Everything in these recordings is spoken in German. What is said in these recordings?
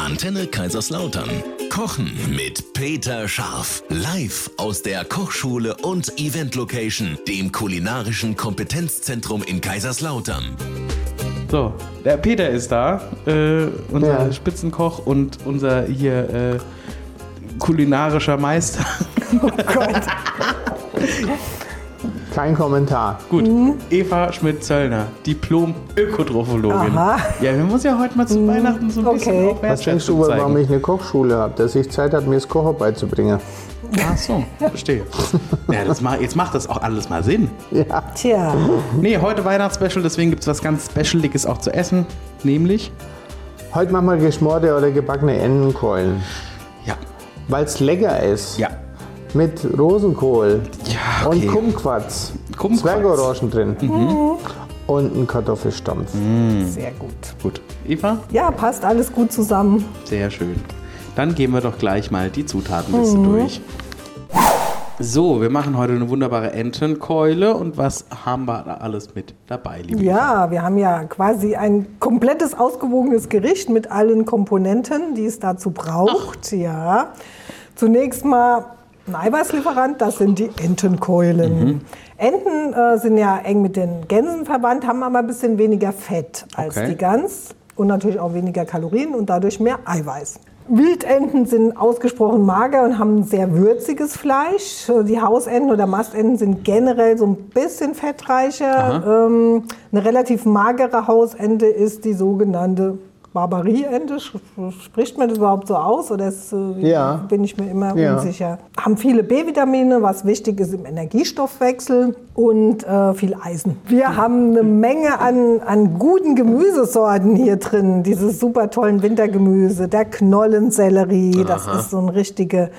Antenne Kaiserslautern. Kochen mit Peter Scharf. Live aus der Kochschule und Event Location, dem kulinarischen Kompetenzzentrum in Kaiserslautern. So, der Peter ist da, äh, unser Ja. Spitzenkoch und unser hier äh, kulinarischer Meister. Kein Kommentar. Gut, Eva Schmidt-Zöllner, Diplom-Ökotrophologin. Ja, wir müssen ja heute mal zu Weihnachten so ein bisschen okay. auch Was denkst du, Wertschätzung warum zeigen. ich eine Kochschule habe? Dass ich Zeit habe, mir das Kochen beizubringen. Ach so, verstehe. ja, das macht, jetzt macht das auch alles mal Sinn. Ja. Tja, Nee, heute Weihnachtsspecial, deswegen gibt es was ganz Specialiges auch zu essen. Nämlich, Heute machen wir geschmorte oder gebackene Entenkeulen. ja, Weil es lecker ist. ja, Mit Rosenkohl Ja, und okay. Kumquats. Kumquats. Zwergorangen drin. Und ein Kartoffelstampf. sehr gut. gut. Eva, Ja, passt alles gut zusammen. sehr schön. Dann gehen wir doch gleich mal die Zutatenliste durch. So, wir machen heute eine wunderbare Entenkeule. Und was haben wir da alles mit dabei, liebe Ja, wir haben ja quasi ein komplettes ausgewogenes Gericht mit allen Komponenten, die es dazu braucht. Ja. Zunächst mal ein Eiweißlieferant, das sind die Entenkeulen. Enten äh, sind ja eng mit den Gänsen verwandt, haben aber ein bisschen weniger Fett als Okay. die Gans und natürlich auch weniger Kalorien und dadurch mehr Eiweiß. Wildenten sind ausgesprochen mager und haben sehr würziges Fleisch. Die Hausenten oder Mastenten sind generell so ein bisschen fettreicher. Ähm, eine relativ magere Hausente ist die sogenannte Barbarieente. Sch- Spricht man das überhaupt so aus oder ist, äh, Ja. bin ich mir immer Ja. unsicher. Haben viele B-Vitamine, was wichtig ist im Energiestoffwechsel und äh, viel Eisen. Wir haben eine Menge an, an guten Gemüsesorten hier drin. Dieses super tollen Wintergemüse, der Knollensellerie, das ist so ein richtige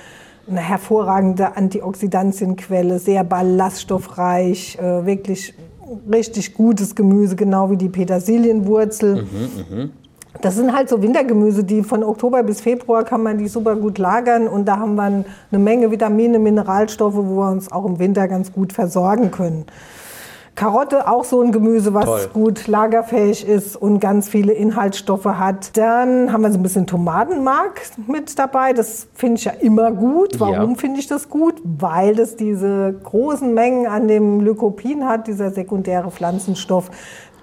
eine hervorragende Antioxidantienquelle, sehr ballaststoffreich, äh, wirklich richtig gutes Gemüse, genau wie die Petersilienwurzel. Das sind halt so Wintergemüse, die von Oktober bis Februar kann man die super gut lagern und da haben wir eine Menge Vitamine, Mineralstoffe, wo wir uns auch im Winter ganz gut versorgen können. Karotte auch so ein Gemüse, was Toll. gut lagerfähig ist und ganz viele Inhaltsstoffe hat. Dann haben wir so ein bisschen Tomatenmark mit dabei. Das finde ich ja immer gut. Warum Ja. finde ich das gut? Weil das diese großen Mengen an dem Lycopin hat, dieser sekundäre Pflanzenstoff,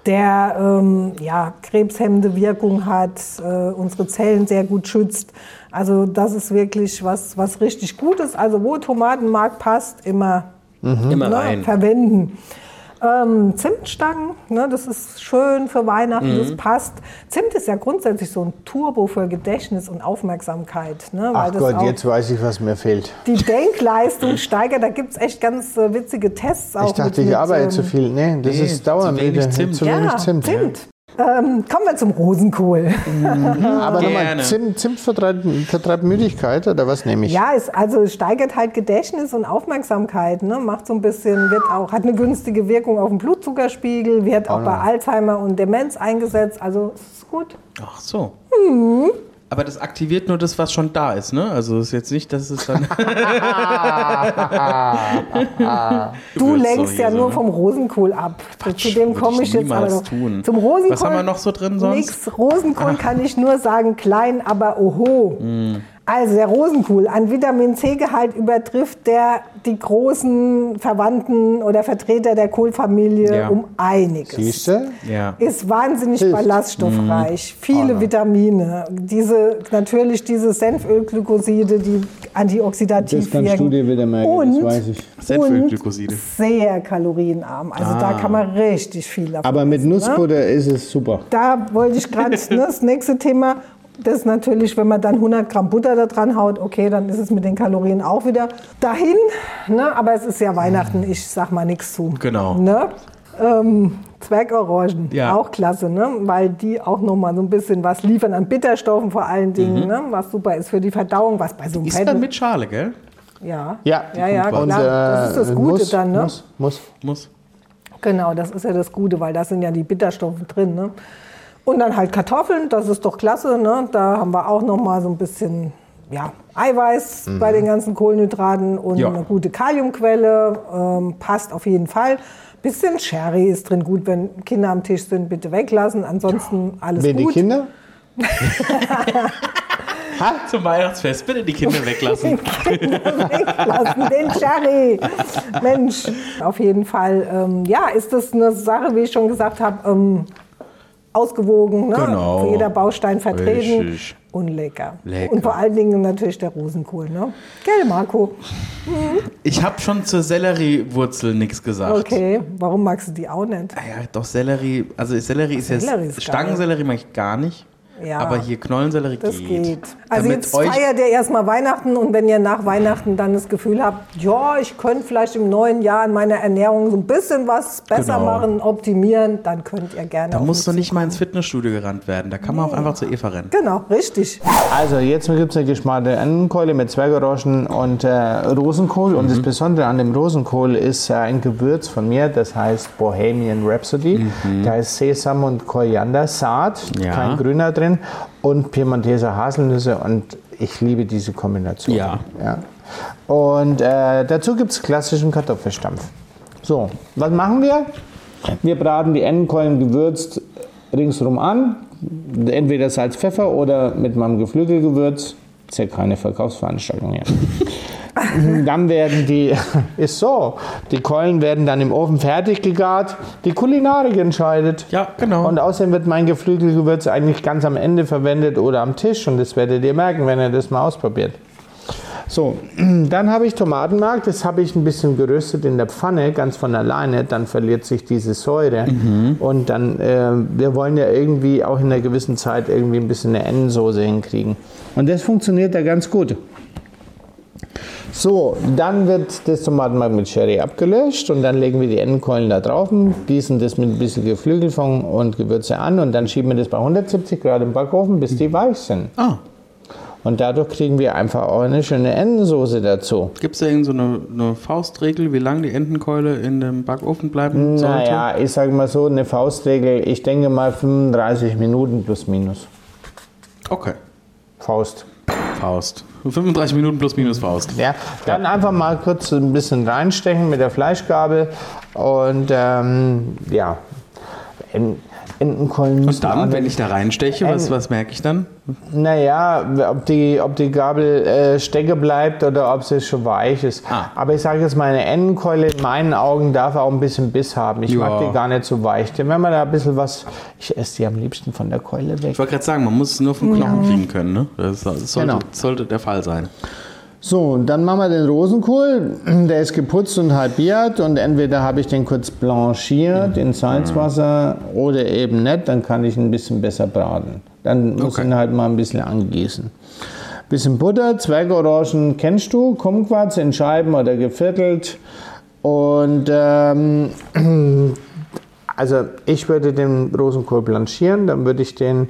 der ähm, ja, krebshemmende Wirkung hat, äh, unsere Zellen sehr gut schützt. Also das ist wirklich was, was richtig gut ist. Also wo Tomatenmark passt, immer Immer ne, rein. verwenden. Ähm, Zimtstangen, ne, das ist schön für Weihnachten, das passt. Zimt ist ja grundsätzlich so ein Turbo für Gedächtnis und Aufmerksamkeit. Ne, weil Ach das Gott, auch jetzt weiß ich, was mir fehlt. die Denkleistung steigert. Da gibt es echt ganz äh, witzige Tests auch. Ich dachte, mit, ich mit, arbeite ähm, zu viel. Nee, das Nee, ist dauernd zu wenig. Zimt. Zu Ja, wenig Zimt. Zimt. Ähm, kommen wir zum Rosenkohl. Aber Gerne. nochmal, Zimt, Zimt vertreibt, vertreibt Müdigkeit oder was nehme ich? Ja, es, also es steigert halt Gedächtnis und Aufmerksamkeit. Ne? Macht so ein bisschen, wird auch, hat eine günstige Wirkung auf den Blutzuckerspiegel, wird auch bei Alzheimer und Demenz eingesetzt. Also es ist gut. Ach so. Mhm. Aber das aktiviert nur das, was schon da ist, ne? Also ist jetzt nicht, dass es dann. Du lenkst hier ja so, nur ne? vom Rosenkohl ab. Zu dem komme ich ich jetzt aber noch. tun. Zum Rosenkohl. Was haben wir noch so drin sonst? Nix. Rosenkohl kann ich nur sagen, klein, aber oho. Mm. Also der Rosenkohl an Vitamin C-Gehalt übertrifft der die großen Verwandten oder Vertreter der Kohlfamilie Ja. um einiges. Siehst du? Ja. Ist wahnsinnig Hilft. ballaststoffreich, Mm. viele Vitamine, diese natürlich diese Senfölglykoside, die antioxidativ wirken. dir wieder merken, und, ich. Senfölglykoside. sehr kalorienarm. Also da kann man richtig viel davon Aber mit essen, ne? Nussbutter ist es super. Da wollte ich gerade ne, das nächste Thema. Das ist natürlich, wenn man dann 100 Gramm Butter da dran haut, okay, dann ist es mit den Kalorien auch wieder dahin. Ne? Aber es ist ja Weihnachten, ich sag mal nichts zu. Genau. Ne? Ähm, Zwergorangen, Ja. auch klasse, ne? weil die auch nochmal so ein bisschen was liefern an Bitterstoffen vor allen Dingen, ne? was super ist für die Verdauung, was bei so einem Mhm. Ist dann mit Schale, gell? Ja, Ja, ja, ja klar. Und, äh, das ist das Gute muss, dann. Ne? Muss, muss. Muss. Genau, das ist ja das Gute, weil da sind ja die Bitterstoffe drin. Ne? Und dann halt Kartoffeln, das ist doch klasse. Ne? Da haben wir auch noch mal so ein bisschen ja, Eiweiß bei den ganzen Kohlenhydraten und Ja. eine gute Kaliumquelle. Ähm, passt auf jeden Fall. Bisschen Sherry ist drin gut, wenn Kinder am Tisch sind, bitte weglassen. Ansonsten alles die gut. Kinder? Zum Weihnachtsfest bitte die Kinder weglassen. weglassen, den Cherry. Mensch, auf jeden Fall. Ähm, ja, ist das eine Sache, wie ich schon gesagt habe, ähm, ausgewogen. Ne? Genau. Für jeder Baustein vertreten. Richtig. Und lecker. Lecker. Und vor allen Dingen natürlich der Rosenkohl. Ne? Gell, Marco? Ich habe schon zur Selleriewurzel nichts gesagt. Okay, warum magst du die auch nicht? Ah ja, doch Sellerie, also Sellerie ist Sellerie jetzt, ist. Stangensellerie mag ich gar nicht. Ja. Aber hier Knollensellerie Das geht. geht. Also Damit jetzt euch, feiert ihr erstmal Weihnachten und wenn ihr nach Weihnachten dann das Gefühl habt, ja, ich könnte vielleicht im neuen Jahr in meiner Ernährung so ein bisschen was besser Genau. machen, optimieren, dann könnt ihr gerne da musst du nicht mal ins Fitnessstudio gerannt werden. Da kann man auch einfach zu Eva rennen. Genau, richtig. Also jetzt gibt es eine geschmarte Entenkeule mit Zwergeroschen und äh, Rosenkohl. Und Mhm. das Besondere an dem Rosenkohl ist äh, ein Gewürz von mir, das heißt Bohemian Rhapsody. Da ist Sesam und Koriandersaat, Mhm. Ja. kein Grüner drin, und Piemonteser Haselnüsse. Und ich liebe diese Kombination. Ja. Ja. Und äh, dazu gibt es klassischen Kartoffelstampf. So, was machen wir? Wir braten die Entenkeulen gewürzt ringsherum an. Entweder Salz, Pfeffer oder mit meinem Geflügelgewürz. Ist ja keine Verkaufsveranstaltung hier. dann werden die, ist so, die Keulen werden dann im Ofen fertig gegart. Die Kulinarik entscheidet. Ja, genau. Und außerdem wird mein Geflügelgewürz eigentlich ganz am Ende verwendet oder am Tisch. Und das werdet ihr merken, wenn ihr das mal ausprobiert. So, dann habe ich Tomatenmark, das habe ich ein bisschen geröstet in der Pfanne, ganz von alleine, dann verliert sich diese Säure und dann, äh, wir wollen ja irgendwie auch in einer gewissen Zeit irgendwie ein bisschen eine Endensoße hinkriegen. Und das funktioniert da ganz gut. So, dann wird das Tomatenmark mit Sherry abgelöscht und dann legen wir die Endenkeulen da drauf, gießen das mit ein bisschen Geflügelfond und Gewürze an und dann schieben wir das bei 170 Grad im Backofen, bis die weich sind. Ah, Und dadurch kriegen wir einfach auch eine schöne Endensoße dazu. gibt es da irgend so eine, eine Faustregel, wie lange die Entenkeule in dem Backofen bleiben sollte? Naja, ich sage mal so, eine Faustregel, ich denke mal 35 Minuten plus minus. Okay. Faust. Faust. 35 Minuten plus minus Faust. Ja, dann einfach mal kurz ein bisschen reinstechen mit der Fleischgabel und ähm, ja, En- Entenkeulen müssen Und dann, wenn ich da reinsteche, was, was merke ich dann? Naja, ob die, ob die Gabel äh, stecken bleibt oder ob sie schon weich ist. Ah. Aber ich sage jetzt mal, eine Endenkeule in meinen Augen darf auch ein bisschen Biss haben. Ich Ja. mag die gar nicht so weich. Denn wenn man da ein bisschen was, ich esse die am liebsten von der Keule weg. Ich wollte gerade sagen, man muss es nur vom Knochen kriegen können. Ne? Das, das sollte, Genau. sollte der Fall sein. So, und dann machen wir den Rosenkohl. Der ist geputzt und halbiert und entweder habe ich den kurz blanchiert in Salzwasser oder eben nicht, dann kann ich ihn ein bisschen besser braten. Dann muss ich Okay. ihn halt mal ein bisschen angießen. Bisschen Butter, Zwergorangen kennst du, Kumquats in Scheiben oder geviertelt. Und ähm, also ich würde den Rosenkohl blanchieren, dann würde ich den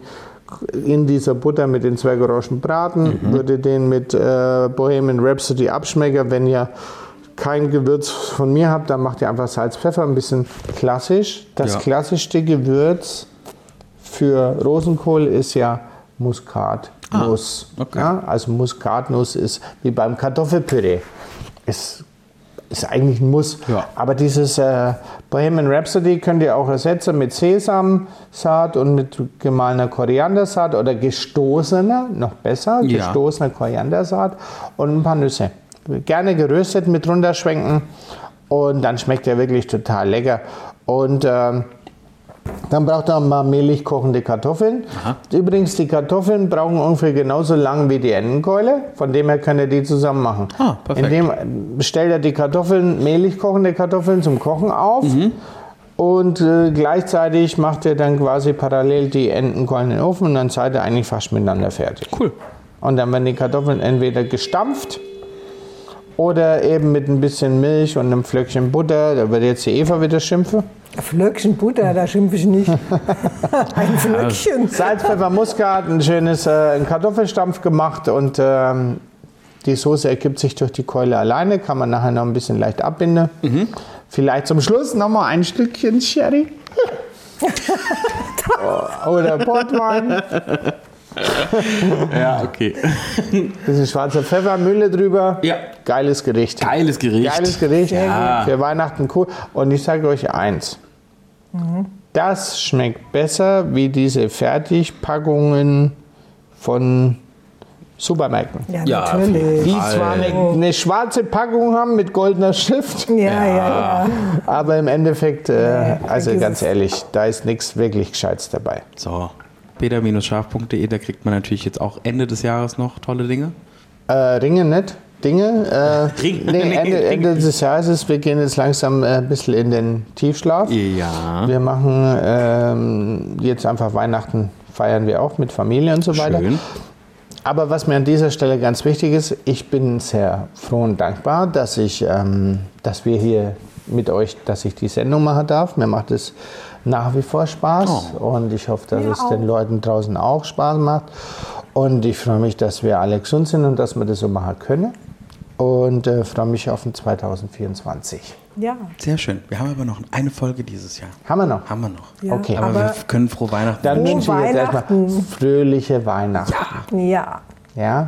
in dieser Butter mit den Zwergorangen braten, würde den mit äh, Bohemian Rhapsody abschmecken. Wenn ihr kein Gewürz von mir habt, dann macht ihr einfach Salz, Pfeffer, ein bisschen klassisch. Das Ja. klassischste Gewürz für Rosenkohl ist ja Muskatnuss. Ah, okay. ja, also Muskatnuss ist wie beim Kartoffelpüree. Ist ist eigentlich ein Muss. Ja. Aber dieses äh, Bohemian Rhapsody könnt ihr auch ersetzen mit Sesamsaat und mit gemahlener Koriandersaat oder gestoßener, noch besser, Ja. gestoßener Koriandersaat und ein paar Nüsse. Gerne geröstet mit runterschwenken und dann schmeckt er wirklich total lecker. Und ähm, dann braucht er mal mehlig kochende Kartoffeln. Übrigens, die Kartoffeln brauchen ungefähr genauso lang wie die Entenkeule. Von dem her könnt ihr die zusammen machen. Ah, perfekt. Indem äh, stellt er die Kartoffeln, mehlig kochende Kartoffeln zum Kochen auf. Mhm. Und äh, gleichzeitig macht er dann quasi parallel die Entenkeulen in den Ofen und dann seid ihr eigentlich fast miteinander fertig. Cool. Und dann werden die Kartoffeln entweder gestampft oder eben mit ein bisschen Milch und einem Flöckchen Butter. Da wird jetzt die Eva wieder schimpfen. Flöckchen Butter, da schimpfe ich nicht. Ein Flöckchen. Salz, Pfeffer, Muskat, ein schönes äh, Kartoffelstampf gemacht und ähm, die Soße ergibt sich durch die Keule alleine, kann man nachher noch ein bisschen leicht abbinden. Vielleicht zum Schluss noch mal ein Stückchen Sherry. Oder Portwein. Ja, okay. Bisschen schwarzer Pfeffer, Mühle drüber. Ja. Geiles Gericht. Geiles Gericht. Geiles Gericht. Ja. Für Weihnachten cool. Und ich sage euch eins. Das schmeckt besser wie diese Fertigpackungen von Supermärkten. Ja, Ja, natürlich. Die zwar eine, eine schwarze Packung haben mit goldener Schrift, Ja, ja, ja. aber im Endeffekt, äh, also ganz ehrlich, da ist nichts wirklich Gescheites dabei. So, peter-scharf.de, da kriegt man natürlich jetzt auch Ende des Jahres noch tolle Dinge. Äh, Ringe nicht. Dinge. Äh, Ring- nee, Ende, Ende des Jahres ist, wir gehen jetzt langsam äh, ein bisschen in den Tiefschlaf. Ja. Wir machen ähm, jetzt einfach Weihnachten, feiern wir auch mit Familie und so weiter. Schön. Aber was mir an dieser Stelle ganz wichtig ist, ich bin sehr froh und dankbar, dass, ich, ähm, dass wir hier mit euch, dass ich die Sendung machen darf. Mir macht es nach wie vor Spaß und ich hoffe, dass Mir es den auch. Leuten draußen auch Spaß macht. Und ich freue mich, dass wir alle gesund sind und dass wir das so machen können. Und äh, freue mich auf den 2024. Ja. Sehr schön. Wir haben aber noch eine Folge dieses Jahr. Haben wir noch? Haben wir noch. Ja, Okay. Aber, aber- wir können frohe Weihnachten Dann wünschen. wünsche ich jetzt erstmal Weihnachten. fröhliche Weihnachten. Ja. Ja?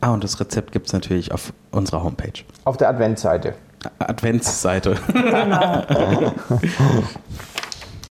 Ah, und das Rezept gibt es natürlich auf unserer Homepage. Auf der Adventsseite. Adventsseite.